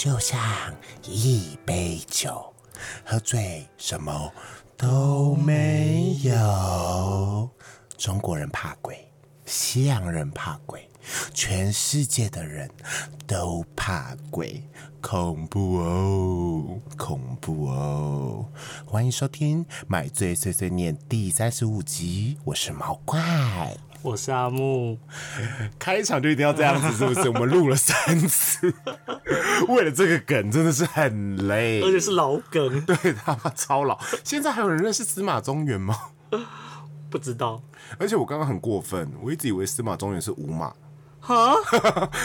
就像一杯酒，喝醉什么都没有。中国人怕鬼，西洋人怕鬼，全世界的人都怕鬼，恐怖哦，恐怖哦！欢迎收听《买醉碎碎念》第三十五集，我是毛怪。我是阿木，开场就一定要这样子，是不是？我们录了三次，为了这个梗真的是很累，而且是老梗，对他妈超老。现在还有人认识司马中原吗？不知道。而且我刚刚很过分，我一直以为司马中原是五马。哈，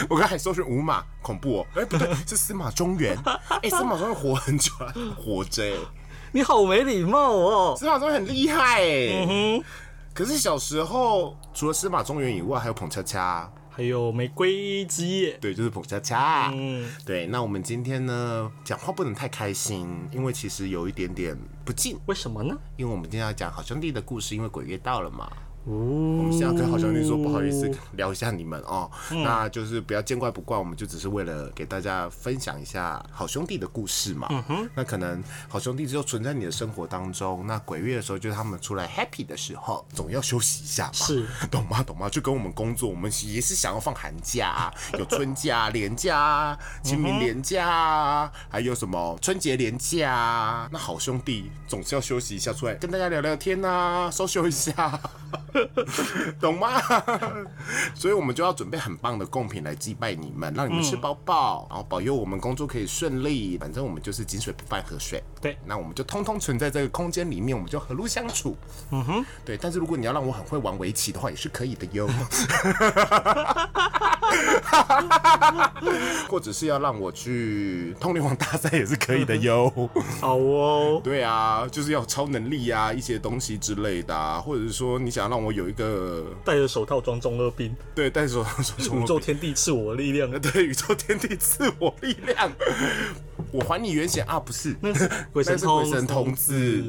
我刚才搜寻五马，恐怖哦。哎，不对，是司马中原。哎，司马中原活很久了，活着。你好没礼貌哦。司马中原很厉害哎。嗯哼。可是小时候，除了司马中原以外，还有捧恰恰，还有玫瑰之夜。对，就是捧恰恰。嗯，对。那我们今天呢，讲话不能太开心，因为其实有一点点不敬。为什么呢？因为我们今天要讲好兄弟的故事，因为鬼月到了嘛。我们现在跟好兄弟说不好意思，聊一下你们哦，那就是不要见怪不怪，我们就只是为了给大家分享一下好兄弟的故事嘛。那可能好兄弟只有存在你的生活当中，那鬼月的时候就是他们出来 happy 的时候，总要休息一下嘛，是，懂吗？懂吗？就跟我们工作，我们也是想要放寒假，有春假、年假、清明年假，还有什么春节年假，那好兄弟总是要休息一下，出来跟大家聊聊天呐，收休一下。懂吗？所以我们就要准备很棒的贡品来祭拜你们，让你们吃饱饱，然后保佑我们工作可以顺利。反正我们就是井水不犯河水。对，那我们就通通存在这个空间里面，我们就和睦相处。嗯哼，对。但是如果你要让我很会玩围棋的话，也是可以的哟。或者是要让我去通灵王大赛也是可以的哟。好哦。对啊，就是要超能力啊，一些东西之类的，或者是说你想让我。我有一个戴着手套装中二病，对，戴着手套装宇宙天地赐我力量，对，宇宙天地赐我力量，我还你原形啊，不是，那是 鬼神鬼神童子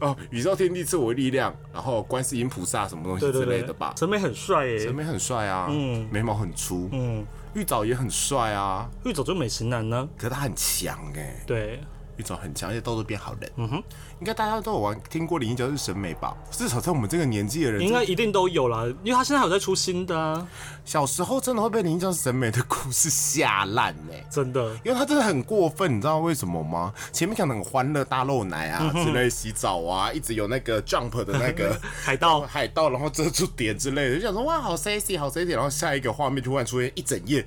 哦，宇宙天地赐我力量，然后观世音菩萨什么东西之类的吧，陈美很帅耶，陈美很帅啊，嗯，眉毛很粗，嗯，玉藻也很帅啊，玉藻就美食男呢，可是他很强哎，对。一种很强，而且都是变好人。嗯哼，应该大家都有玩听过《灵异教室》审美吧？至少在我们这个年纪的人，应该一定都有啦，因为他现在有在出新的。小时候真的会被《灵异教室》审美的故事吓烂呢，真的，因为他真的很过分，你知道为什么吗？前面讲的很欢乐，大露奶啊之类，洗澡啊，一直有那个 jump 的那个 海盗，海盗，然后遮住点之类的，就想说哇，好 sexy，好 sexy，然后下一个画面突然出现一整页。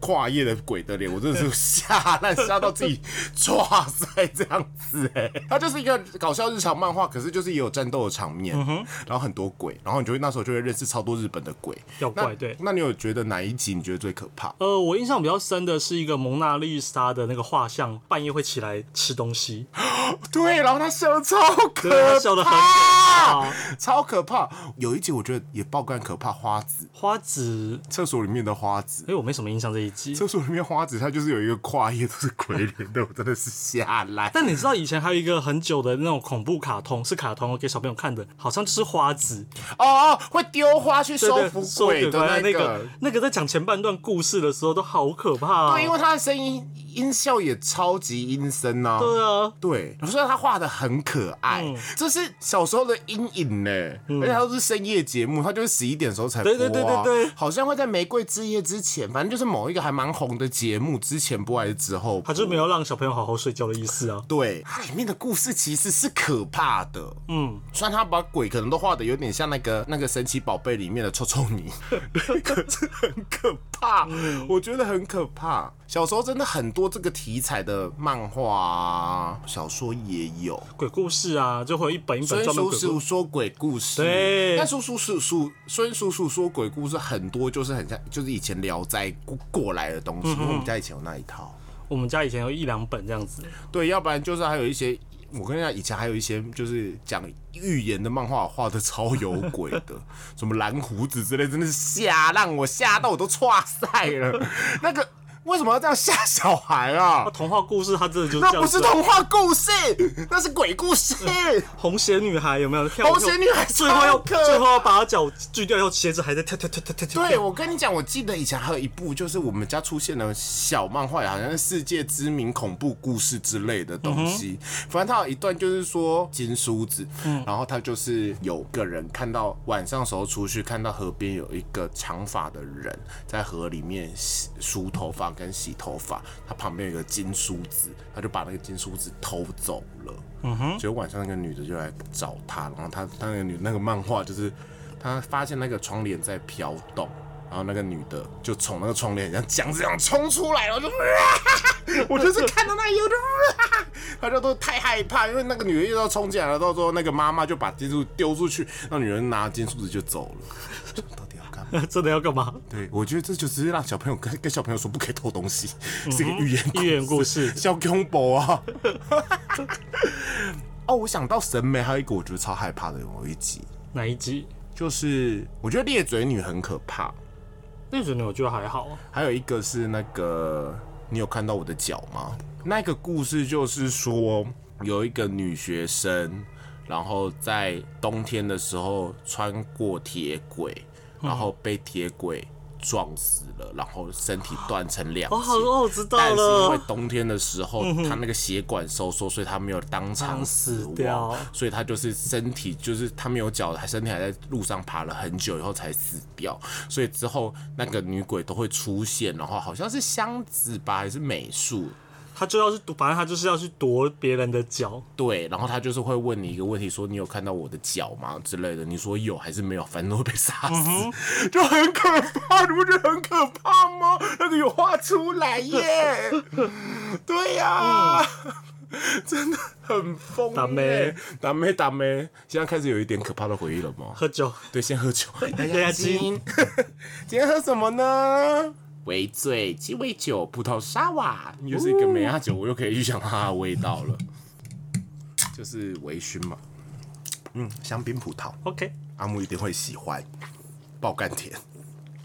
跨页的鬼的脸，我真的是吓烂，吓到自己抓塞这样子哎，它就是一个搞笑日常漫画，可是就是也有战斗的场面，然后很多鬼，然后你就会那时候就会认识超多日本的鬼妖怪。对，那你有觉得哪一集你觉得最可怕？呃，我印象比较深的是一个蒙娜丽莎的那个画像，半夜会起来吃东西。对，然后他笑的超可，笑的很可怕，超可怕。有一集我觉得也爆肝可怕，花子，花子厕所里面的花子，哎，我没什么印象这一。厕所里面花子，它就是有一个跨页都是鬼脸的，我真的是吓烂。但你知道以前还有一个很久的那种恐怖卡通，是卡通给小朋友看的，好像就是花子哦哦，会丢花去收服鬼的那个。那个在讲前半段故事的时候都好可怕，对，因为他的声音音效也超级阴森呐。对啊，对，所以他画的很可爱，这是小时候的阴影呢。而且他都是深夜节目，他就是十一点的时候才播，对对对对对，好像会在玫瑰之夜之前，反正就是某一个。还蛮红的节目，之前播还是之后？他就没有让小朋友好好睡觉的意思啊。对，它里面的故事其实是可怕的。嗯，虽然他把鬼可能都画的有点像那个那个神奇宝贝里面的臭臭泥，可是很可怕。我觉得很可怕。小时候真的很多这个题材的漫画啊、小说也有鬼故事啊，就会一本一本专门说鬼故事。对，但叔叔叔叔孙叔叔说鬼故事很多，就是很像，就是以前聊斋过过。来的东西，我们家以前有那一套，我们家以前有一两本这样子。对，要不然就是还有一些，我跟你讲，以前还有一些就是讲预言的漫画，画的超有鬼的，什么蓝胡子之类，真的是吓，让我吓到我都 岔赛了。那个为什么要这样吓小孩啊那？童话故事它真的就是这那不。是童话故事，那是鬼故事。红鞋女孩有没有？跳红鞋女孩最后要超可最后要把脚锯掉，要鞋子还在跳跳跳跳跳跳。对，我跟你讲，我记得以前还有一部，就是我们家出现了小漫画，好像是世界知名恐怖故事之类的东西。反正它有一段就是说金梳子，然后他就是有个人看到晚上的时候出去，看到河边有一个长发的人在河里面洗梳头发跟洗头发，他旁边有个金梳子，他就把那个金梳子偷走了。嗯哼，结果晚上那个女的就来找他，然后他他那个女那个漫画就是。他发现那个窗帘在飘动，然后那个女的就从那个窗帘像僵尸一样冲出来，然后就，我就是看到那一幕就，他就都太害怕，因为那个女的又要冲进来了，到时候那个妈妈就把金梳丢出去，那女人拿金梳子就走了。真的要干嘛？对，我觉得这就只是让小朋友跟跟小朋友说不可以偷东西，是一个寓言寓言故事小恐怖啊！哦，我想到审美，还有一个我觉得超害怕的有一集，哪一集？就是我觉得裂嘴女很可怕，裂嘴女我觉得还好啊。还有一个是那个，你有看到我的脚吗？那个故事就是说，有一个女学生，然后在冬天的时候穿过铁轨，然后被铁轨撞死了，然后身体断成两截。我知道但是因为。冬天的时候，他那个血管收缩，所以他没有当场死死掉亡，所以他就是身体就是他没有脚，他身体还在路上爬了很久以后才死掉。所以之后那个女鬼都会出现，然后好像是箱子吧，还是美术。他就要去夺，反正他就是要去夺别人的脚。对，然后他就是会问你一个问题，说你有看到我的脚吗之类的？你说有还是没有？反正都会被杀死，就 很可怕，你不觉得很可怕吗？那个有画出来耶，对呀、真的很疯耶。打妹打妹，打妹，现在开始有一点可怕的回忆了吗？喝酒，对，先喝酒。压压惊惊。今天喝什么呢？微醉鸡尾酒、葡萄沙瓦，又是一个梅亚酒，我又可以预想它的味道了，就是微醺嘛。嗯，香槟葡萄，OK，阿木一定会喜欢，爆甘甜。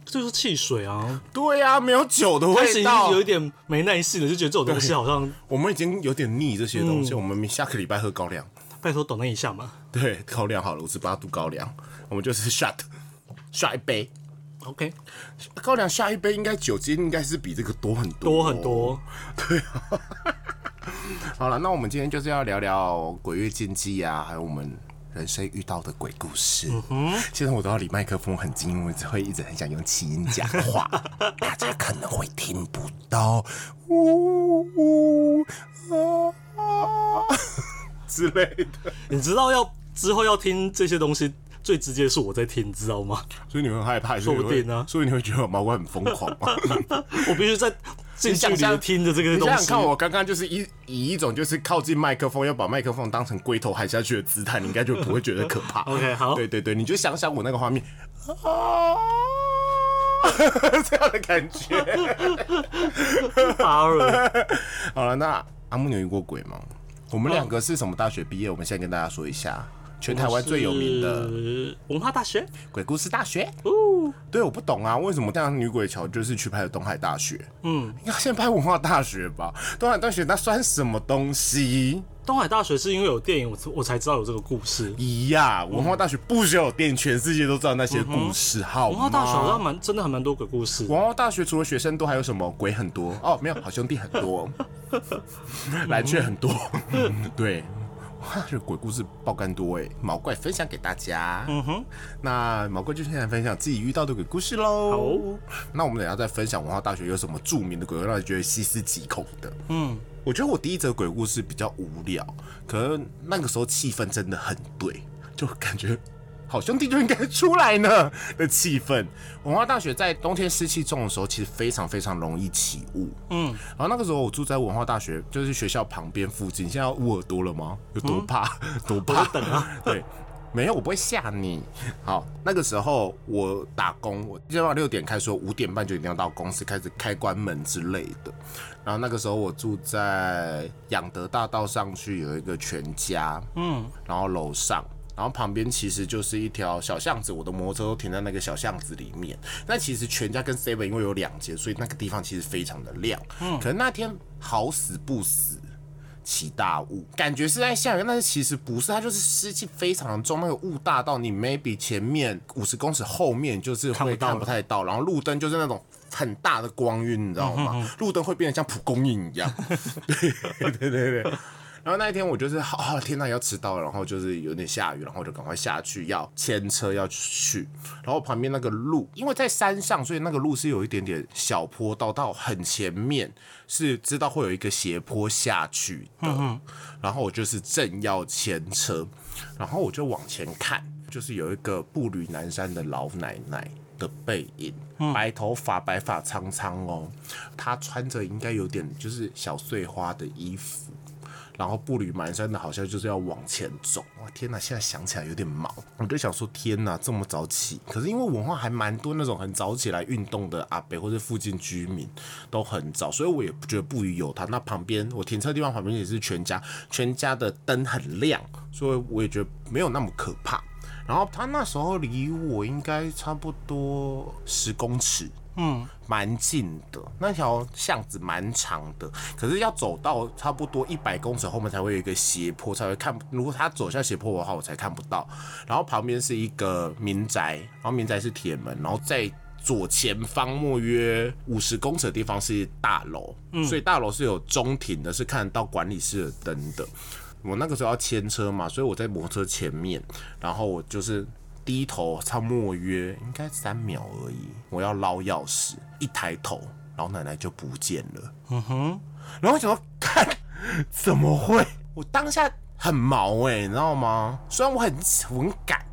这就是汽水啊。对呀、没有酒的开始已经味道有。一点没耐性了，就觉得这种东西好像我们已经有点腻这些东西，我们下个礼拜喝高粱。拜托等那一下嘛。对，高粱好了，五十八度高粱，我们就是 shot，shot 一杯。OK，高粱下一杯应该酒精应该是比这个多很多，多很多。对啊。好了，那我们今天就是要聊聊鬼月禁忌啊，还有我们人生遇到的鬼故事。嗯现在我都要离麦克风很近，因为我会一直很想用气音讲话，大家可能会听不到，呜呜啊啊。之类的。你知道要之后要听这些东西，最直接是我在听，你知道吗？所以你会害怕，说不定啊所以你会觉得我毛怪很疯狂吗？我必须在近距离的听着这个东西你。看，我刚刚就是以以一种就是靠近麦克风，要把麦克风当成龟头喊下去的姿态，你应该就不会觉得可怕。OK，好对对对，你就想想我那个画面，啊，这样的感觉。巴尔，好了，那阿木你有遇过鬼吗？我们两个是什么大学毕业？我们现在跟大家说一下，全台湾最有名的文化大学。鬼故事大学。哦，对，我不懂啊，为什么这样女鬼桥就是去拍的东海大学？嗯，应该先拍文化大学吧？东海大学那算什么东西？东海大学是因为有电影，我才我才知道有这个故事。咦呀，文化大学不需要有电影，全世界都知道那些故事，好吗？文化大学好像蛮真的还蛮多鬼故事。文化大学除了学生多，还有什么鬼很多哦？没有，好兄弟很多，蓝雀很多，对。哇，这鬼故事爆肝多哎！毛怪分享给大家。嗯哼，那毛怪就现在分享自己遇到的鬼故事喽。好，那我们等下再分享文化大学有什么著名的鬼，让你觉得细思极恐的。嗯，我觉得我第一则鬼故事比较无聊，可能那个时候气氛真的很对，就感觉好兄弟就应该出来呢的气氛。文化大学在冬天湿气重的时候，其实非常非常容易起雾。嗯，然后那个时候我住在文化大学，就是学校旁边附近。现在要捂耳朵了吗？有多怕？多怕？等啊，对。没有，我不会吓你。好，那个时候我打工，我基本上六点开说，五点半就一定要到公司开始开关门之类的。然后那个时候我住在养德大道上去有一个全家，嗯，然后楼上然后旁边其实就是一条小巷子，我的摩托车都停在那个小巷子里面。但其实全家跟 Seven 因为有两间，所以那个地方其实非常的亮。嗯，可能那天好死不死。起大雾，感觉是在下雨，但是其实不是，它就是湿气非常重，那个雾大到你 maybe 前面五十公尺后面就是会看不太到，然后路灯就是那种很大的光晕，你知道吗？路灯会变得像蒲公英一样。对对对对。然后那一天我就是，啊天呐，要迟到了，然后就是有点下雨，然后我就赶快下去要牵车要去。然后旁边那个路，因为在山上，所以那个路是有一点点小坡道，到很前面是知道会有一个斜坡下去的。然后我就是正要牵车，然后我就往前看，就是有一个步履蹒跚的老奶奶的背影，白头发，白发苍苍哦，她穿着应该有点就是小碎花的衣服。然后步履蹒跚的，好像就是要往前走。哇，天哪！现在想起来有点毛。我就想说，天哪，这么早起？可是因为文化还蛮多那种很早起来运动的阿北或者附近居民都很早，所以我也不觉得不予有他。那旁边我停车地方旁边也是全家，全家的灯很亮，所以我也觉得没有那么可怕。然后他那时候离我应该差不多十公尺。嗯，蛮近的，那条巷子蛮长的，可是要走到差不多一百公尺后面才会有一个斜坡，才会看。如果他走下斜坡的话，我才看不到。然后旁边是一个民宅，然后民宅是铁门，然后在左前方莫约五十公尺的地方是大楼，所以大楼是有中庭的，是看得到管理室的灯的。我那个时候要牵车嘛，所以我在摩托车前面，然后我就是。低头，差莫约应该三秒而已。我要捞钥匙，一抬头，老奶奶就不见了。嗯哼，然后想说，看怎么会？我当下很毛哎，你知道吗？虽然我很很赶，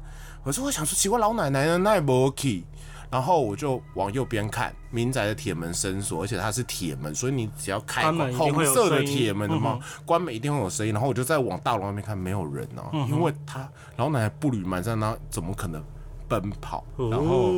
可是我想说，奇怪，老奶奶呢？那也不 OK。然后我就往右边看，民宅的铁门伸锁，而且它是铁门，所以你只要开红色的铁门的嘛，关门一定会有声音。然后我就再往大楼那边看，没有人哦，因为他老奶奶步履蹒跚，那怎么可能奔跑？然后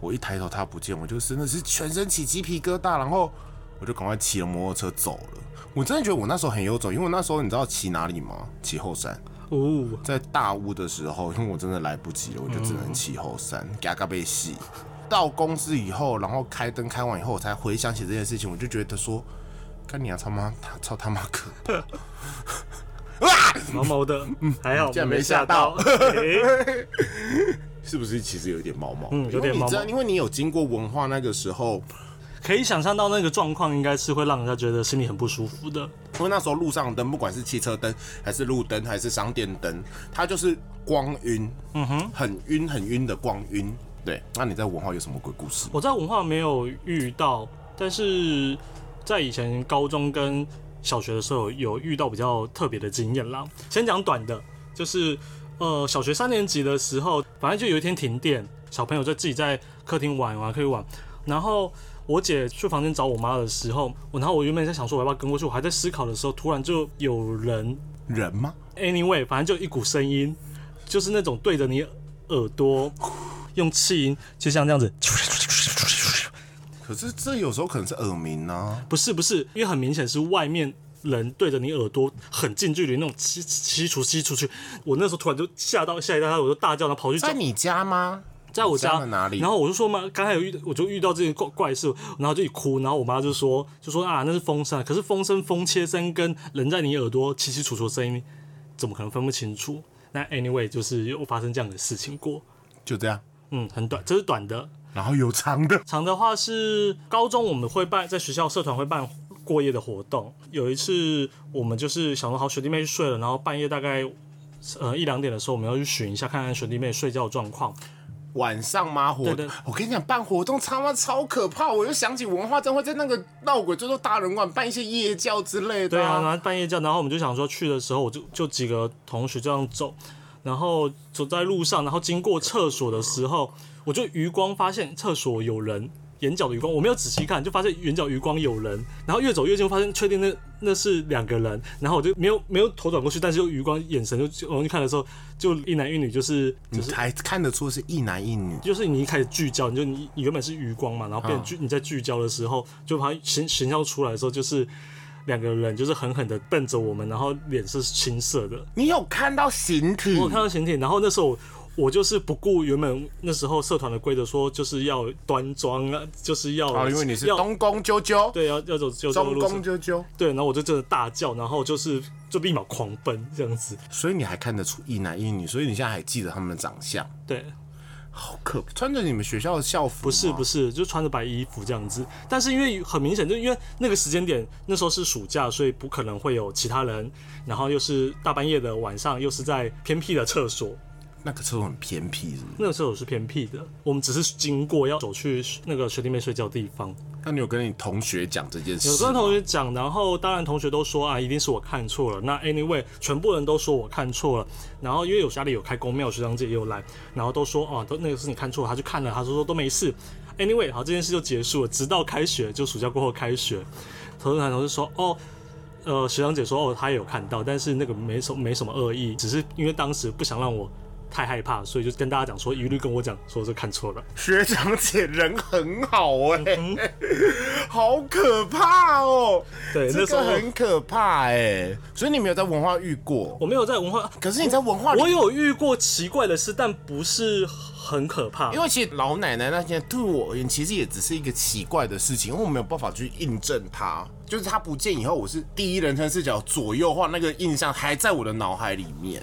我一抬头，他不见，我就真的是全身起鸡皮疙瘩，然后我就赶快骑了摩托车走了。我真的觉得我那时候很有种，因为那时候你知道骑哪里吗？骑后山。哦，在大雾的时候，因为我真的来不及了，我就只能骑后山，嘎嘎被洗。到公司以后，然后开灯开完以后，我才回想起这件事情，我就觉得说，干你啊，他妈，他操他妈可怕！哇，毛毛的，嗯，还好，竟然没吓到，是不是？其实有点毛毛，嗯，有点毛毛，因为你有经过文化那个时候。可以想象到那个状况，应该是会让人家觉得心里很不舒服的。因为那时候路上灯，不管是汽车灯，还是路灯，还是商店灯，它就是光晕，嗯哼，很晕很晕的光晕。对，那你在文化有什么鬼故事？我在文化没有遇到，但是在以前高中跟小学的时候有遇到比较特别的经验啦。先讲短的，就是呃小学三年级的时候，反正就有一天停电，小朋友就自己在客厅玩玩，可以玩，然后。我姐去房间找我妈的时候，我然后我原本在想说我要不要跟过去，我还在思考的时候，突然就有人人吗？Anyway，反正就一股声音，就是那种对着你耳朵用气音，就像这样子。可是这有时候可能是耳鸣呢？不是不是，因为很明显是外面人对着你耳朵很近距离那种吸吸出吸出去。我那时候突然就吓到吓一跳，我就大叫，然后跑去在你家吗？在我家哪里？然后我就说嘛，刚才有遇，我就遇到这件怪怪事，然后就一哭，然后我妈就说，就说啊，那是风声，可是风声风切声跟人在你耳朵稀稀楚楚的声音，怎么可能分不清楚？那 anyway 就是有发生这样的事情过，就这样，嗯，很短，这是短的，然后有长的，长的话是高中我们会办，在学校社团会办过夜的活动，有一次我们就是想说好学弟妹去睡了，然后半夜大概呃一两点的时候，我们要去巡一下，看看学弟妹睡觉状况。晚上吗？活动？我跟你讲，办活动他妈超可怕！我又想起文化站会在那个闹鬼，最多大人馆办一些夜教之类的。对啊，然后办夜教，然后我们就想说去的时候，我就就几个同学这样走，然后走在路上，然后经过厕所的时候，我就余光发现厕所有人。眼角的余光，我没有仔细看，就发现眼角余光有人，然后越走越近，发现确定那那是两个人，然后我就没有没有头转过去，但是就余光眼神就容易看的时候，就一男一女，就是就是还看得出是一男一女，就是你一开始聚焦，你就你你原本是余光嘛，然后变聚你在聚焦的时候，就它形形象出来的时候，就是两个人就是狠狠的瞪着我们，然后脸是青色的。你有看到形体？我有看到形体，然后那时候我我就是不顾原本那时候社团的规则，说就是要端庄啊，就是要哦，因为你是要东宫啾啾，对要要走就走中路东，宫啾啾，对，然后我就真的大叫，然后就是就立马狂奔这样子，所以你还看得出一男一女，所以你现在还记得他们的长相，对。好可怕！穿着你们学校的校服，不是不是，就穿着白衣服这样子。但是因为很明显，就因为那个时间点，那时候是暑假，所以不可能会有其他人。然后又是大半夜的晚上，又是在偏僻的厕所，那个厕所很偏僻，是不是？那个厕所是偏僻的。我们只是经过要走去那个学弟妹睡觉的地方，那你有跟你同学讲这件事？有跟同学讲，然后当然同学都说啊，一定是我看错了。那 anyway，全部人都说我看错了。然后因为有家里有开公庙，学长姐也有来，然后都说啊、都那个是你看错了。他去看了，他说说都没事。anyway，好，这件事就结束了。直到开学，就暑假过后开学，同学同事说哦。呃，学长姐说哦，她也有看到，但是那个没什么没什么恶意，只是因为当时不想让我太害怕，所以就跟大家讲说，一律跟我讲说是看错了。学长姐人很好哎、嗯好可怕哦、对，这那时候个很可怕哎、所以你没有在文化遇过，我没有在文化，可是你在文化里我有遇过奇怪的事，但不是很可怕。因为其实老奶奶那些对我而言，其实也只是一个奇怪的事情，因为我没有办法去印证它。就是它不见以后，我是第一人称视角左右画那个印象还在我的脑海里面。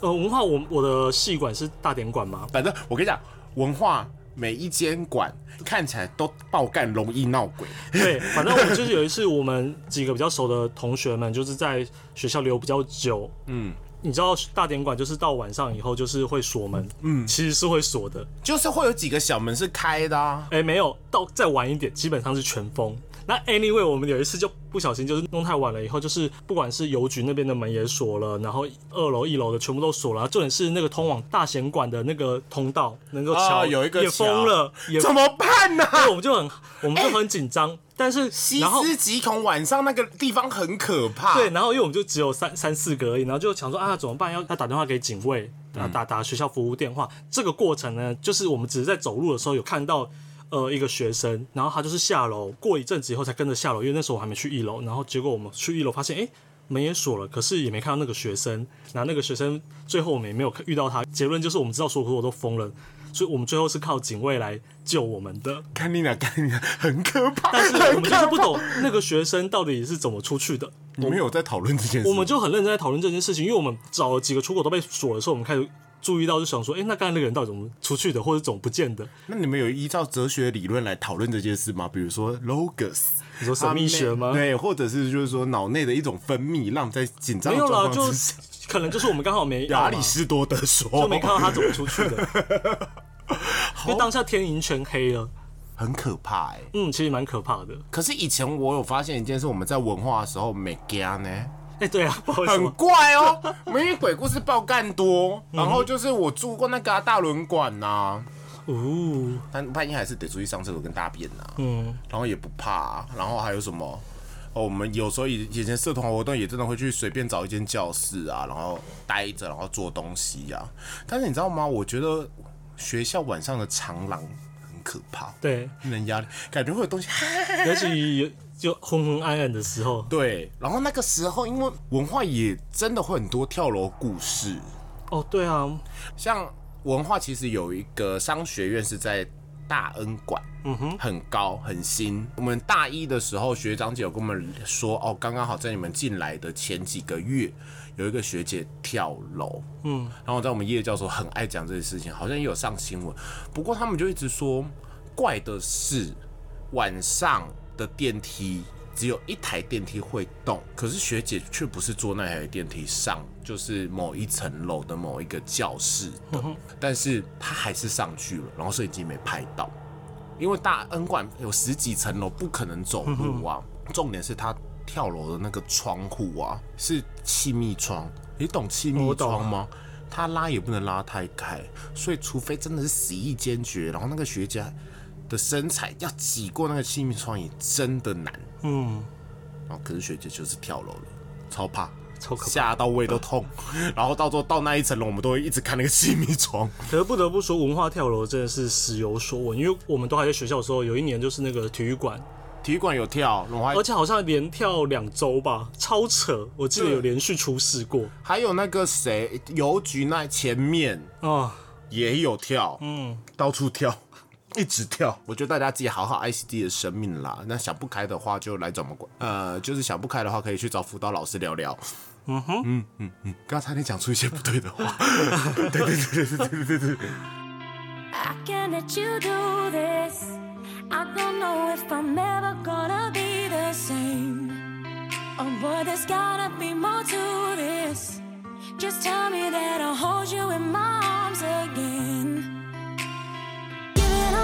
呃，文化我我的戏馆是大典馆吗？反正我跟你讲，文化每一间馆看起来都爆干，容易闹鬼。对，反正我就是有一次，我们几个比较熟的同学们，就是在学校留比较久。嗯，你知道大典馆就是到晚上以后就是会锁门，嗯，其实是会锁的。就是会有几个小门是开的啊。哎、没有，到再晚一点，基本上是全封。那 anyway，我们有一次就不小心就是弄太晚了，以后就是不管是邮局那边的门也锁了，然后二楼、一楼的全部都锁了，重点是那个通往大贤馆的那个通道，能够桥、哦有一个也封了，也怎么办呢、对我们就很我们就很紧张，但是细然后思极恐，晚上那个地方很可怕。对，，然后因为我们就只有三三四个而已，然后就想说啊怎么办？要要打电话给警卫，打打打学校服务电话。这个过程呢，就是我们只是在走路的时候有看到。呃，一个学生，然后他就是下楼，过一阵子以后才跟着下楼，因为那时候我还没去一楼，然后结果我们去一楼发现，哎、门也锁了，可是也没看到那个学生。然后那个学生最后我们也没有遇到他，结论就是我们知道所有所有都封了，所以我们最后是靠警卫来救我们的。看你俩，看你俩，很可怕。但是我们就是。不懂那个学生到底是怎么出去的。你们有在讨论这件事？我们就很认真在讨论这件事情，因为我们找了几个出口都被锁的时候，我们开始注意到，就想说，哎、那刚才那个人到底怎么出去的，或者怎么不见的？那你们有依照哲学理论来讨论这件事吗？比如说 logos，你说神秘学吗？对，或者是就是说脑内的一种分泌，让我们在紧张的没有啦，就可能就是我们刚好没 亚里士多德说就没看到他怎么出去的，因为当下天已经全黑了，很可怕哎、嗯，其实蛮可怕的。可是以前我有发现一件事，我们在文化的时候没干呢。哎、对啊，很，怪哦，因为鬼故事爆干多，然后就是我住过那个啊、大轮馆呐、哦，但半夜还是得出去上厕所跟大便呐、嗯，然后也不怕、啊，然后还有什么？哦，我们有时候以以前社团活动也真的会去随便找一间教室啊，然后待着，然后做东西呀、但是你知道吗？我觉得学校晚上的长廊很可怕，对，令人压力，感觉会有东西。尤其有就昏昏暗暗的时候，对，然后那个时候因为文化也真的会很多跳楼故事，哦，对啊，像文化其实有一个商学院是在大恩馆，嗯哼，很高很新。我们大一的时候，学长姐有跟我们说，哦，刚刚好在你们进来的前几个月，有一个学姐跳楼，嗯，然后在我们叶教授很爱讲这些事情，好像也有上新闻。不过他们就一直说，怪的是晚上的电梯只有一台电梯会动，可是学姐却不是坐那台电梯上，就是某一层楼的某一个教室的，但是她还是上去了，然后摄影机没拍到，因为大恩馆有十几层楼，不可能走路啊。重点是她跳楼的那个窗户啊，是气密窗，你懂气密窗吗？她拉也不能拉太开，所以除非真的是死意坚决，然后那个学姐的身材要挤过那个气密窗也真的难。嗯，然后可是学姐就是跳楼了，超怕，超可怕。吓到胃都痛。然后到时候到那一层楼，我们都会一直看那个气密窗。可是不得不说，文化跳楼真的是时有所闻，因为我们都还在学校的时候，有一年就是那个体育馆体育馆有跳，而且好像连跳两周吧，超扯！我记得有连续出事过还有那个谁邮局那前面啊。也有跳，嗯，到处跳，一直跳。我觉得大家自己好好爱惜自己的生命啦。那想不开的话，就来找我们管，呃，就是想不开的话，可以去找辅导老师聊聊。嗯哼，嗯嗯嗯，刚才你讲出一些不对的话。对对对对对对对对。I can't let you do this. I don't know if I'm ever gonna be the same. Oh boy, there's gotta be more to this. Just tell me that I'll hold you in my arms again.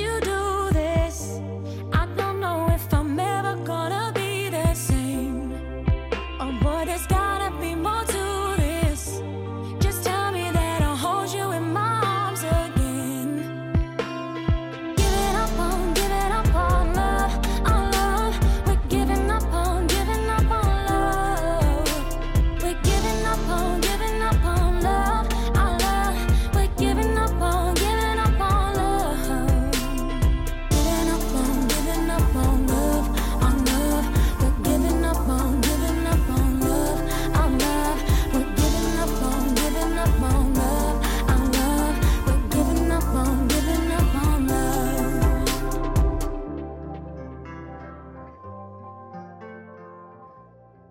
you do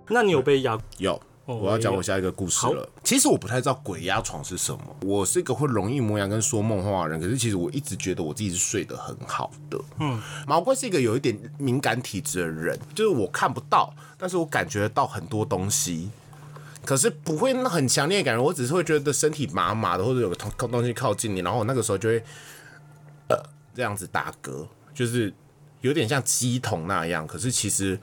那你有被压？有，哦我要讲我下一个故事了。其实我不太知道鬼压床是什么。我是一个会容易磨牙跟说梦话的人，可是其实我一直觉得我自己是睡得很好的。嗯，毛怪是一个有一点敏感体质的人，就是我看不到，但是我感觉得到很多东西。可是不会那很强烈的感觉，我只是会觉得身体麻麻的，或者有个东东西靠近你，然后我那个时候就会呃这样子打嗝，就是有点像鸡桶那样。可是其实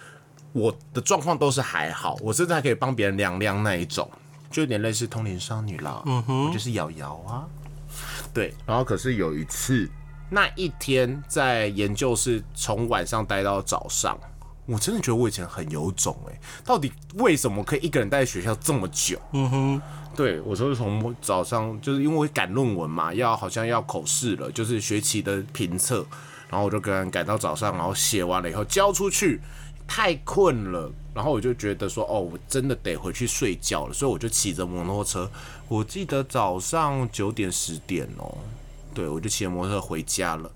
我的状况都是还好，我甚至还可以帮别人量量那一种，就有点类似通灵少女啦。嗯哼，我就是瑶瑶啊。对，然后可是有一次，那一天在研究室从晚上待到早上，我真的觉得我以前很有种哎、到底为什么可以一个人待在学校这么久？嗯哼，对我说是从早上就是因为我赶论文嘛，要好像要口试了，就是学期的评测，然后我就跟人赶到早上，然后写完了以后交出去，太困了，然后我就觉得说，哦，我真的得回去睡觉了，所以我就骑着摩托车，我记得早上九点十点哦，对我就骑着摩托车回家了。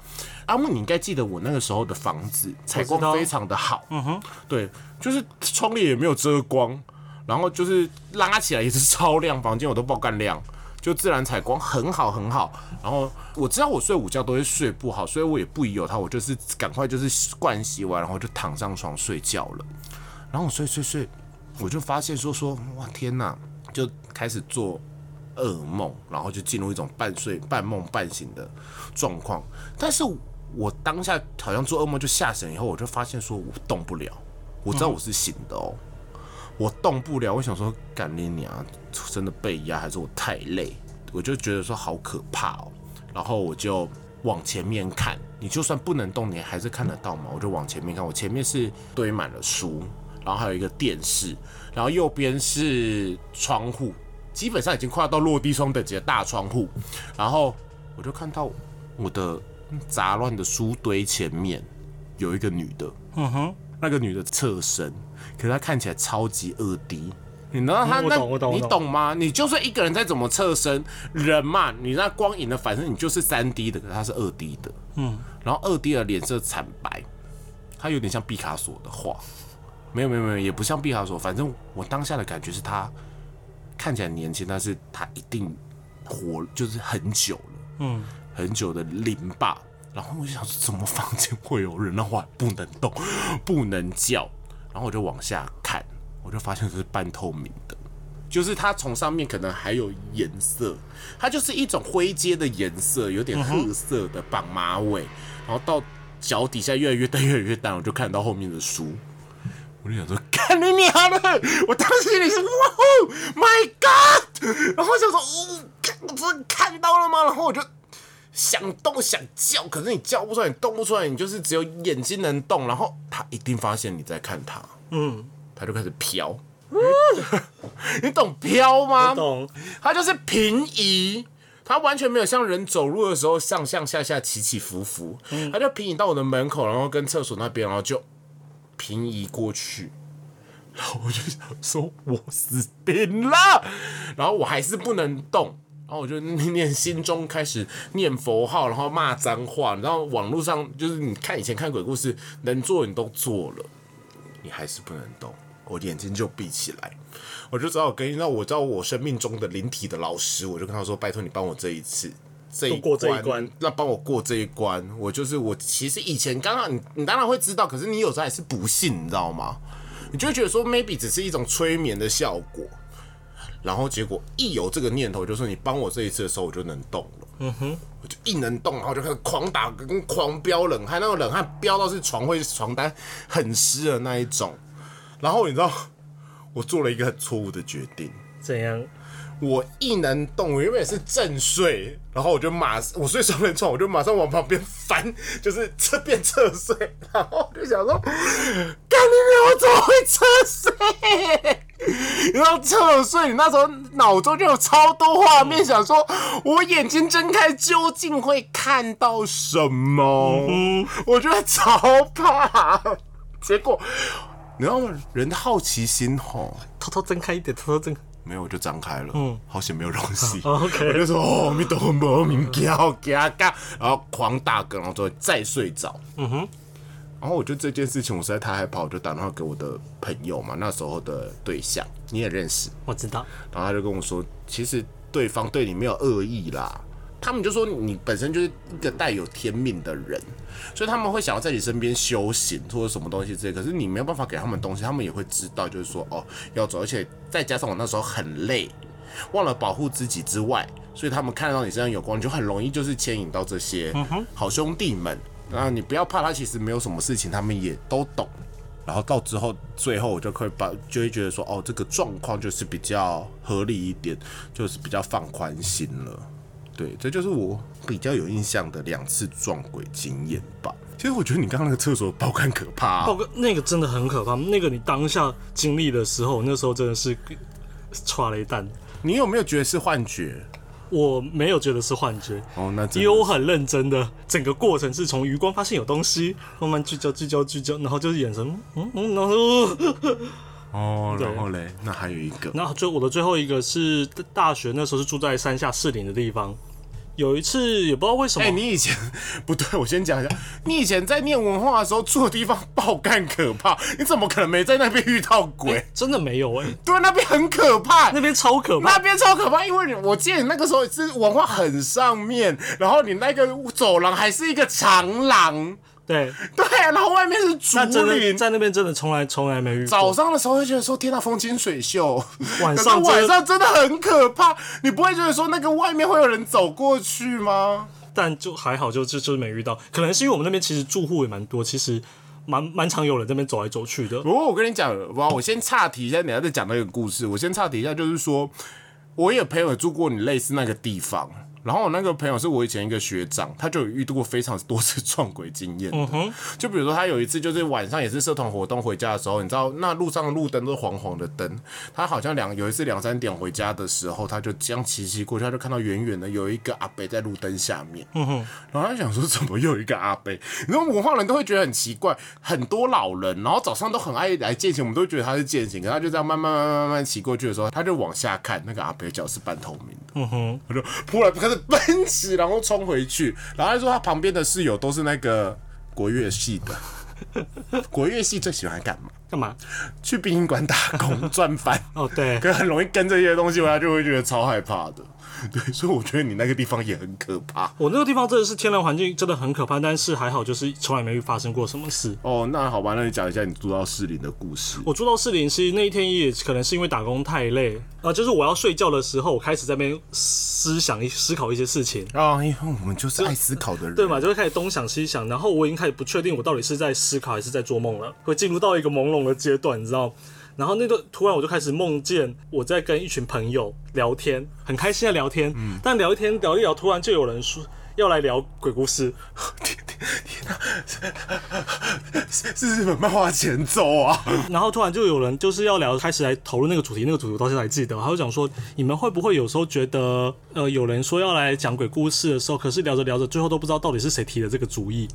阿木，你应该记得我那个时候的房子采光非常的好，嗯哼，对，就是窗帘也没有遮光，然后就是拉起来也是超亮，房间我都爆干亮，就自然采光很好很好。然后我知道我睡午觉都会睡不好，所以我也不疑有他，我就是赶快就是盥洗完，然后就躺上床睡觉了。然后我睡睡睡，我就发现说说哇天哪，就开始做噩梦，然后就进入一种半睡半梦半醒的状况。但是我当下好像做噩梦就吓醒以后，我就发现说我动不了，我知道我是醒的哦。我动不了，我想说，干你娘，真的被压还是我太累？我就觉得说好可怕哦，然后我就往前面看，你就算不能动，你还是看得到嘛。我就往前面看，我前面是堆满了书，然后还有一个电视，然后右边是窗户，基本上已经快要到落地窗等级的大窗户，然后我就看到我的杂乱的书堆前面有一个女的，嗯哼，那个女的侧身，可是她看起来超级二 D。你知道她那，你懂吗？你就算一个人再怎么侧身，人嘛，你那光影的反正你就是三 D 的，可是她是二 D 的，嗯，然后二 D 的脸色惨白，她有点像毕卡索的画，没有没有没有，也不像毕卡索，反正我当下的感觉是她看起来年轻，但是她一定活就是很久了，嗯，很久的淋巴。然后我就想说，怎么房间会有人？然后我还不能动，不能叫。然后我就往下看，我就发现这是半透明的，就是它从上面可能还有颜色，它就是一种灰阶的颜色，有点褐色的绑马尾，然后到脚底下越来越淡，越来越淡，我就看到后面的书，我就想说，看你娘的！我当时心里是哇哦，My God！然后我想说，哦，干我真的看到了吗？然后我就想动想叫，可是你叫不出来，你动不出来，你就是只有眼睛能动，然后他一定发现你在看他，嗯，他就开始飘。你懂飘吗？懂。它就是平移，他完全没有像人走路的时候上上下下起起伏伏，他就平移到我的门口，然后跟厕所那边，然后就平移过去。然 后我就想说，我死定了，然后我还是不能动，然后我就念念心中开始念佛号，然后骂脏话。然后网络上就是你看以前看鬼故事，能做你都做了，你还是不能动，我眼睛就闭起来。我就只好跟那我知道我生命中的灵体的老师，我就跟他说：“拜托你帮我这一次，这一度过这一关那帮我过这一关。”我就是我，其实以前刚刚你你当然会知道，可是你有时候还是不信，你知道吗？你就会觉得说 maybe 只是一种催眠的效果，然后结果一有这个念头，就是你帮我这一次的时候，我就能动了。嗯哼，我就一能动，然后就开始狂打跟狂飙冷汗，那个冷汗飙到是床会床单很湿的那一种。然后你知道，我做了一个很错误的决定。怎样？我一能动，我原本是正睡，然后我就马我睡双人床，我就马上往旁边翻，就是侧边侧睡，然后我就想说，干你娘，我怎么会侧睡？然后侧睡，你那时候脑中就有超多画面，想说我眼睛睁开究竟会看到什么？我觉得超怕，结果你知道吗？人的好奇心吼。偷偷睁开一点，偷偷睁开。没有，我就张开了。嗯，好险没有东西。哦 OK 我就说哦，弥陀佛，明叫嘎嘎，然后狂打嗝，然后之后再睡着。嗯哼。然后我就这件事情，我实在太害怕，我就打电话给我的朋友嘛，那时候的对象你也认识，我知道。然后他就跟我说，其实对方对你没有恶意啦。他们就说你本身就是一个带有天命的人，所以他们会想要在你身边修行或者什么东西之类。可是你没有办法给他们东西，他们也会知道，就是说哦要走，而且再加上我那时候很累，忘了保护自己之外，所以他们看到你身上有光，你就很容易就是牵引到这些好兄弟们。然后你不要怕，他其实没有什么事情，他们也都懂。然后到之后，最后我就会把就会觉得说，哦，这个状况就是比较合理一点，就是比较放宽心了。对，这就是我比较有印象的两次撞鬼经验吧。其实我觉得你刚刚那个厕所爆肝可怕、啊报，告那个真的很可怕，那个你当下经历的时候，那时候真的是抓了一蛋。你有没有觉得是幻觉？我没有觉得是幻觉，哦，那真因为我很认真的，整个过程是从余光发现有东西，慢慢聚焦、聚焦、聚焦，然后就是眼神，嗯嗯，然后哦，然后嘞，那还有一个，那最我的最后一个是大学那时候是住在山下士林的地方，有一次也不知道为什么，哎、你以前不对，我先讲一下，你以前在念文化的时候住的地方爆干可怕，你怎么可能没在那边遇到鬼？真的没有哎、对，那边很可怕，那边超可怕。那，边超可怕，因为你我记得你那个时候是文化很上面，然后你那个走廊还是一个长廊，对，对，然后外面是竹但真的林。在那边真的从来从来没遇过。早上的时候会觉得说天呐，风清水秀，晚可是上真的晚上真的很可怕，你不会觉得说那个外面会有人走过去吗？但就还好就，就就是没遇到。可能是因为我们那边其实住户也蛮多，其实蛮蛮常有人在那边走来走去的。不过我跟你讲，哇，我先岔题一下，等一下再讲那个故事。我先岔题一下，就是说，我有朋友住过你类似那个地方，然后我那个朋友是我以前一个学长，他就有遇到过非常多次撞鬼经验。嗯哼，就比如说他有一次就是晚上也是社团活动回家的时候，你知道那路上的路灯都是黄黄的灯，他好像两有一次两三点回家的时候，他就这样骑骑过去，他就看到远远的有一个阿伯在路灯下面。嗯哼，然后他想说怎么又有一个阿伯？你知道文化人都会觉得很奇怪，很多老人，然后早上都很爱来践行，我们都觉得他是践行，可他就这样慢慢慢慢慢慢骑过去的时候，他就往下看，那个阿伯脚是半透明的。嗯哼，他就突然开始奔驰，然后冲回去，然后他说他旁边的室友都是那个国乐系的，国乐系最喜欢干嘛？干嘛？去殡仪馆打工赚饭，哦，对，可是很容易跟这些东西回来，就会觉得超害怕的。对，所以我觉得你那个地方也很可怕。我那个地方真的是天然环境真的很可怕，但是还好，就是从来没发生过什么事。哦，那好吧，那你讲一下你住到士林的故事。我住到士林是那一天也可能是因为打工太累啊、就是我要睡觉的时候，我开始在那边思想一思考一些事情，啊，因为我们就是爱思考的人，对嘛，就会开始东想西想，然后我已经开始不确定我到底是在思考还是在做梦了，会进入到一个朦胧的阶段，你知道。然后那个突然我就开始梦见我在跟一群朋友聊天，很开心的聊天，但聊一天聊一聊，突然就有人说要来聊鬼故事，是 日本漫画前奏啊。然后突然就有人就是要聊，开始来讨论那个主题，那个主题我到现在还记得。他就讲说，你们会不会有时候觉得，呃，有人说要来讲鬼故事的时候，可是聊着聊着，最后都不知道到底是谁提的这个主意。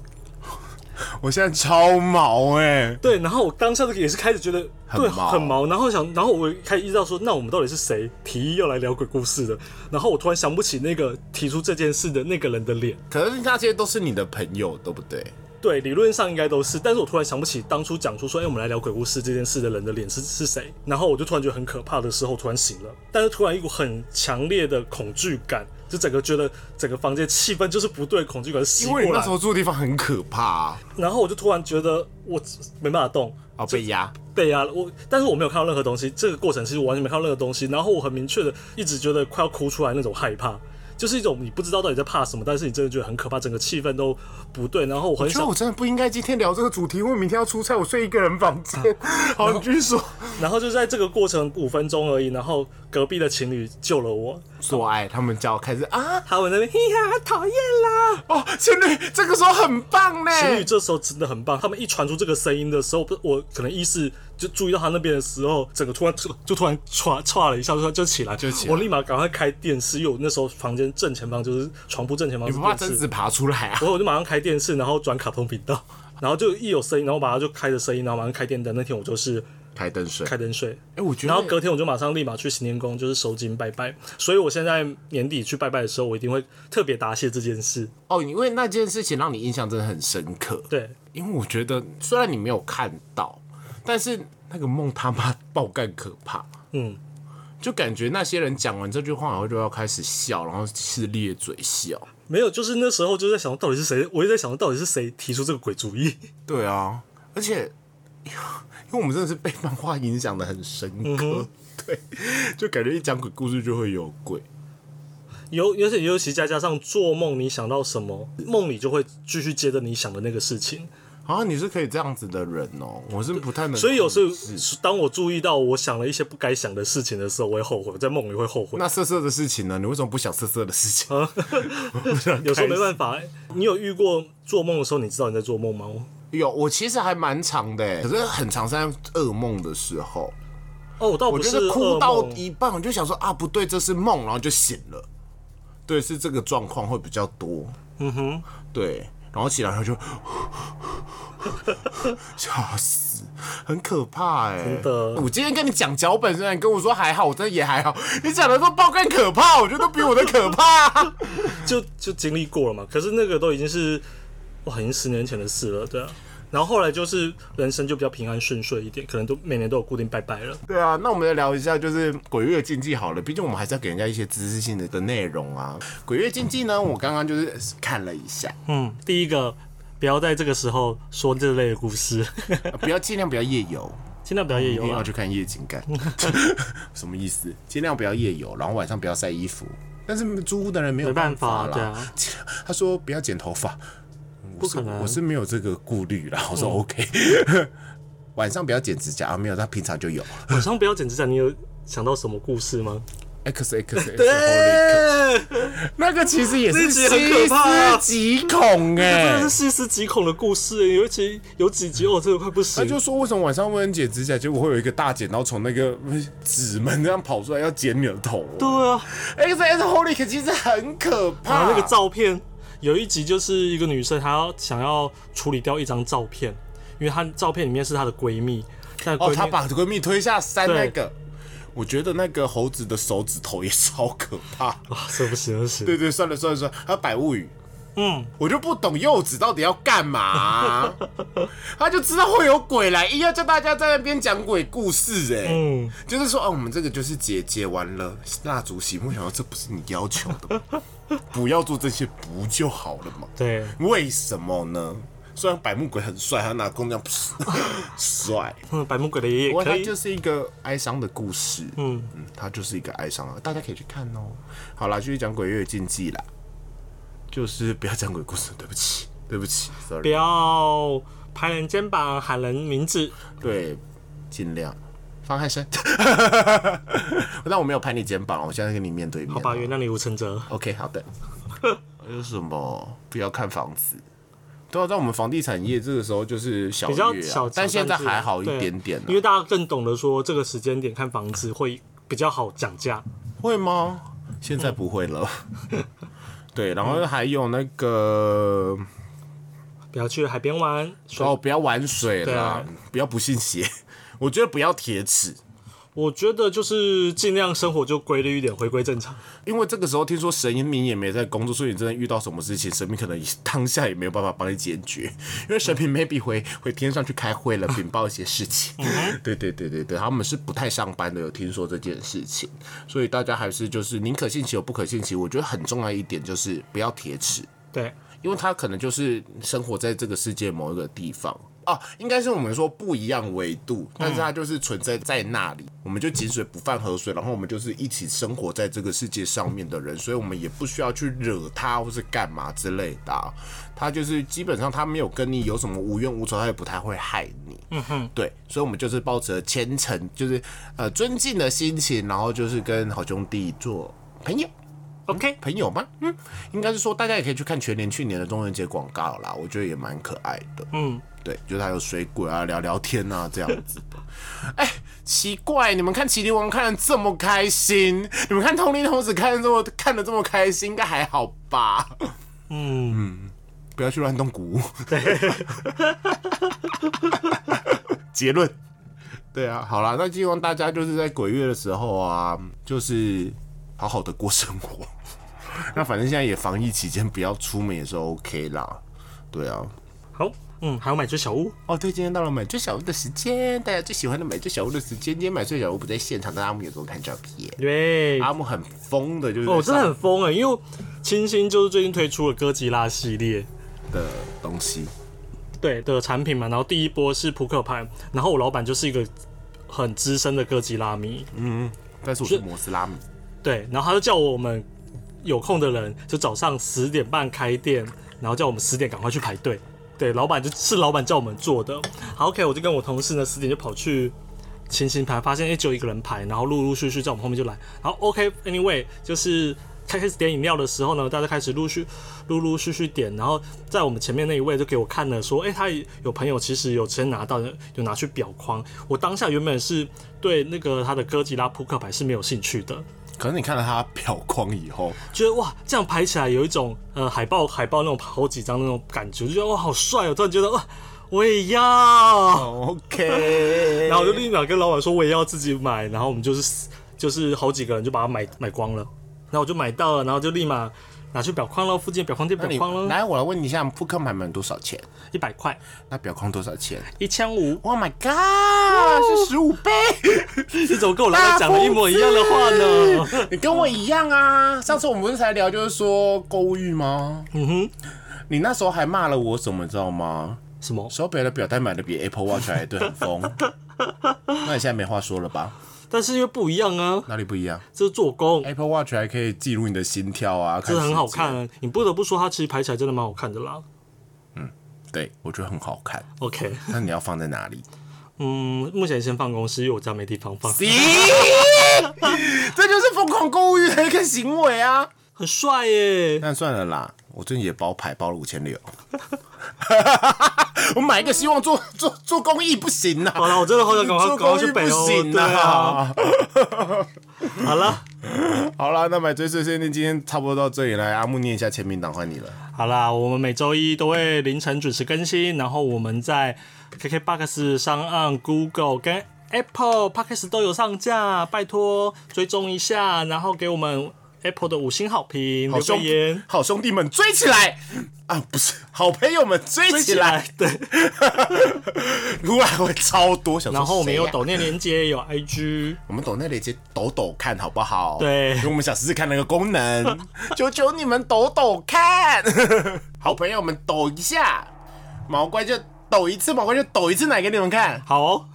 我现在超毛哎、对，然后我当下也是开始觉得对很毛很毛，然后想，然后我开始意识到说，那我们到底是谁提议要来聊鬼故事的？然后我突然想不起那个提出这件事的那个人的脸。可能那些都是你的朋友，对不对？对，理论上应该都是，但是我突然想不起当初讲出说，哎、我们来聊鬼故事这件事的人的脸是是谁。然后我就突然觉得很可怕的时候，突然醒了，但是突然一股很强烈的恐惧感，就整个觉得整个房间气氛就是不对，恐惧感袭过来因为你那时。候住的地方很可怕、啊，然后我就突然觉得我没办法动，哦，被压。被压了。我但是我没有看到任何东西，这个过程其实我完全没看到任何东西。然后我很明确的一直觉得快要哭出来那种害怕。就是一种你不知道到底在怕什么，但是你真的觉得很可怕，整个气氛都不对。然后我很想得我真的不应该今天聊这个主题，因为明天要出差，我睡一个人房间。好，你继续说。然后就在这个过程五分钟而已，然后隔壁的情侣救了我，做爱，他们叫开始啊，他们那边嘿呀讨厌啦。哦，情侣这个时候很棒呢。情侣这时候真的很棒，他们一传出这个声音的时候，不我可能意识就注意到他那边的时候，整个突然就 就突然歘歘了一下，就就起来，就起来我立马赶快开电视，因为我那时候房间正前方就是床铺正前方你不怕贞子爬出来啊？然后我就马上开电视，然后转卡通频道，然后就一有声音，然后马上就开着声音，然后马上开电灯。那天我就是开灯睡。开灯睡，哎，我觉得，然后隔天我就马上立马去行天宫，就是收金拜拜。所以我现在年底去拜拜的时候，我一定会特别答谢这件事。哦，因为那件事情让你印象真的很深刻。对，因为我觉得虽然你没有看到，但是那个梦他妈爆干可怕。嗯，就感觉那些人讲完这句话，然后就要开始笑，然后是咧嘴笑。没有，就是那时候就在想到底是谁，我也在想到底是谁提出这个鬼主意。对啊，而且因为我们真的是被漫画影响的很深刻，对，就感觉一讲鬼故事就会有鬼。尤尤其尤其再加上做梦，你想到什么，梦里就会继续接着你想的那个事情。啊，你是可以这样子的人哦，我是不太能。所以有时候，当我注意到我想了一些不该想的事情的时候，我会后悔，在梦里会后悔。那色色的事情呢？你为什么不想色色的事情？有时候没办法、你有遇过做梦的时候，你知道你在做梦吗？有，我其实还蛮长的欸，可是很长是在噩梦的时候，哦，我倒我是是哭到一半，我就想说啊，不对，这是梦，然后就醒了。对，是这个状况会比较多。嗯哼，对，然后起来然后就 吓死，很可怕哎、真的我今天跟你讲脚本，虽然你跟我说还好，我真的也还好。你讲的都爆更可怕，我觉得都比我的可怕。就就经历过了嘛。可是那个都已经是哇，已经十年前的事了，对啊。然后后来就是人生就比较平安顺遂一点，可能都每年都有固定拜拜了。对啊，那我们来聊一下就是鬼月禁忌好了，毕竟我们还是要给人家一些知识性的的内容啊。鬼月禁忌呢，我刚刚就是看了一下，嗯，第一个不要在这个时候说这类的故事，不要尽量不要夜游。尽量不要夜游啊。一定要去看夜景感，什么意思？尽量不要夜游，然后晚上不要晒衣服。但是租屋的人没有没办法了。法对啊 他说不要剪头发，不可能嗯我是没有这个顾虑啦。我说 OK，、晚上不要剪指甲啊，没有，他平常就有。晚上不要剪指甲，你有想到什么故事吗？X X X，对，那个其实也是细思极恐哎、真的是细思极恐的故事，尤其有几集哦，真的快不行。他就说为什么晚上不能剪指甲，结果会有一个大剪刀从那个纸门这样跑出来要剪你的头。对啊，X X Holy 其实很可怕。后那个照片，有一集就是一个女生，她要想要处理掉一张照片，因为她照片里面是她的闺蜜，哦，她把闺蜜推下山那个，我觉得那个猴子的手指头也超可怕。啊，这不行，这不行。对对，算了算了算了，还有百物语，嗯，我就不懂柚子到底要干嘛、他就知道会有鬼来，硬要叫大家在那边讲鬼故事、哎、嗯，就是说，哦，我们这个就是解解完了蜡烛熄幕，我想说这不是你要求的吗？不要做这些不就好了吗？对，为什么呢？虽然百目鬼很帅，他拿弓这样 帅，嗯，白木鬼的爷爷不过他就是一个哀伤的故事。嗯，嗯，他就是一个哀伤啊，大家可以去看哦。好啦，继续讲鬼月禁忌啦，就是不要讲鬼故事，对不起，对不起不，sorry。不要拍人肩膀喊人名字，对，尽量方汉生。但 我没有拍你肩膀，我现在跟你面对面。好吧，原谅你吴承哲。OK，好的。还有什么？不要看房子。对啊，在我们房地产业这个时候就是小比较小，但现在小还好一对点点、啊。因为大家更懂得说这个时间点看房子会比较好讲价。会吗？现在不会了。对，然后还有那个不要去海边玩，水哦，不要玩水啦，啊不要不信邪。我觉得不要铁齿，我觉得就是尽量生活就规律一点，回归正常。因为这个时候听说神明也没在工作，所以你真的遇到什么事情，神明可能当下也没有办法帮你解决，因为神明 maybe 回回天上去开会了，禀报一些事情。对对对对对，他们是不太上班的，有听说这件事情，所以大家还是就是宁可信其有，不可信其无。我觉得很重要一点就是不要铁齿。对，因为他可能就是生活在这个世界某一个地方哦，应该是我们说不一样维度，但是它就是存在在那里，我们就井水不犯河水，然后我们就是一起生活在这个世界上面的人，所以我们也不需要去惹他或是干嘛之类的啊、他就是基本上他没有跟你有什么无冤无仇，他也不太会害你。嗯哼，对，所以我们就是抱着虔诚，就是呃尊敬的心情，然后就是跟好兄弟做朋友。OK，朋友吗？嗯，应该是说大家也可以去看全年去年的中元节广告啦，我觉得也蛮可爱的。嗯，对，就是还有水鬼啊，聊聊天啊这样子的。哎、奇怪，你们看《麒麟王》看的这么开心，你们看《通灵童子》看的这么看的这么开心，应该还好吧？嗯，不要去乱动鼓。结论。对啊，好啦，那希望大家就是在鬼月的时候啊，就是好好的过生活。那反正现在也防疫期间，不要出门也是 OK 啦。对啊，好，嗯，还有买只小屋，哦对，今天到了买最小屋的时间，大家最喜欢的买最小屋的时间。今天买最小屋不在现场，但阿木有给我看照片。对，阿木很疯的，就是哦，真的很疯哎，因为清新就是最近推出了哥吉拉系列。的东西。对的产品嘛，然后第一波是扑克牌，然后我老板就是一个很资深的哥吉拉迷，嗯，但是我是摩斯拉迷。对，然后他就叫我们有空的人就早上十点半开店，然后叫我们十点赶快去排队。对，老板就是老板叫我们做的。好，OK，我就跟我同事呢十点就跑去清新排，发现哎只有一个人排，然后陆陆续续在我们后面就来。然后 OK，Anyway，、就是开始点饮料的时候呢，大家开始陆续陆陆续续点，然后在我们前面那一位就给我看了说，哎、他有朋友其实有先拿到，有拿去裱框。我当下原本是对那个他的哥吉拉扑克牌是没有兴趣的。可是你看到他表框以后，觉得哇，这样排起来有一种呃海报海报那种好几张那种感觉，就觉得哇好帅哦！突然觉得哇，我也要，OK，然后我就立马跟老板说我也要自己买，然后我们就是就是好几个人就把它买买光了，然后我就买到了，然后就立马拿去表框了，附近表框店表框了，来，我来问你一下，扑克牌满多少钱？一百块，那表框多少钱一千五，？Oh my god，是十五倍！你怎么跟我老板讲的一模一样的话呢？你跟我一样啊！上次我们不是才聊，就是说购物欲吗？嗯哼，你那时候还骂了我什么，你知道吗？什么？手表的表带买的比 Apple Watch 还对，很疯。那你现在没话说了吧？但是因为不一样啊，哪里不一样这是做工，？Apple Watch 还可以记录你的心跳啊，真的很好看。啊。你不得不说，它其实排起来真的蛮好看的啦。嗯对，我觉得很好看。OK，那你要放在哪里？嗯，目前先放公司，因为我家没地方放。咦，这就是疯狂购物欲的一个行为啊！很帅耶！那算了啦，我最近也包牌包了五千六。我买一个希望做做做公益不行好啊，了，我真的好想赶快做赶快公益不去北欧。好了，好了，那买追碎碎念今天差不多到这里来，阿木念一下签名档，换你了。好啦，我们每周一都会凌晨准时更新，然后我们在 KKBox 上岸、Google 跟 Apple Podcast 都有上架，拜托追踪一下，然后给我们 Apple 的五星好评，好兄言，好兄弟们追起来啊！不是，好朋友们追追起起来来，，对。突然会超多。想说然后我们有抖内连接，有 IG，我们抖那链接抖抖看好不好？对因为我们想试试看那个功能，求求你们抖抖看。好朋友们抖一下，毛怪就抖一次，毛怪就抖一次奶给你们看。好、哦，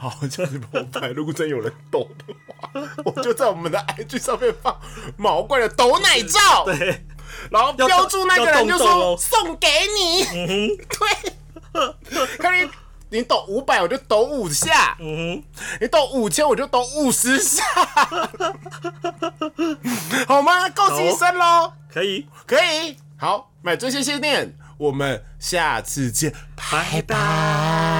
好，这样子帮我拍。如果真有人抖的话，我就在我们的 IG 上面放毛怪的抖奶照，对，然后标注那个人就说送给你。对，看你你抖五百，我就抖五下。嗯你抖五千，我就抖五十下，好吗？够牺牲喽，可以，可以。好，买这些限定，我们下次见，拜拜。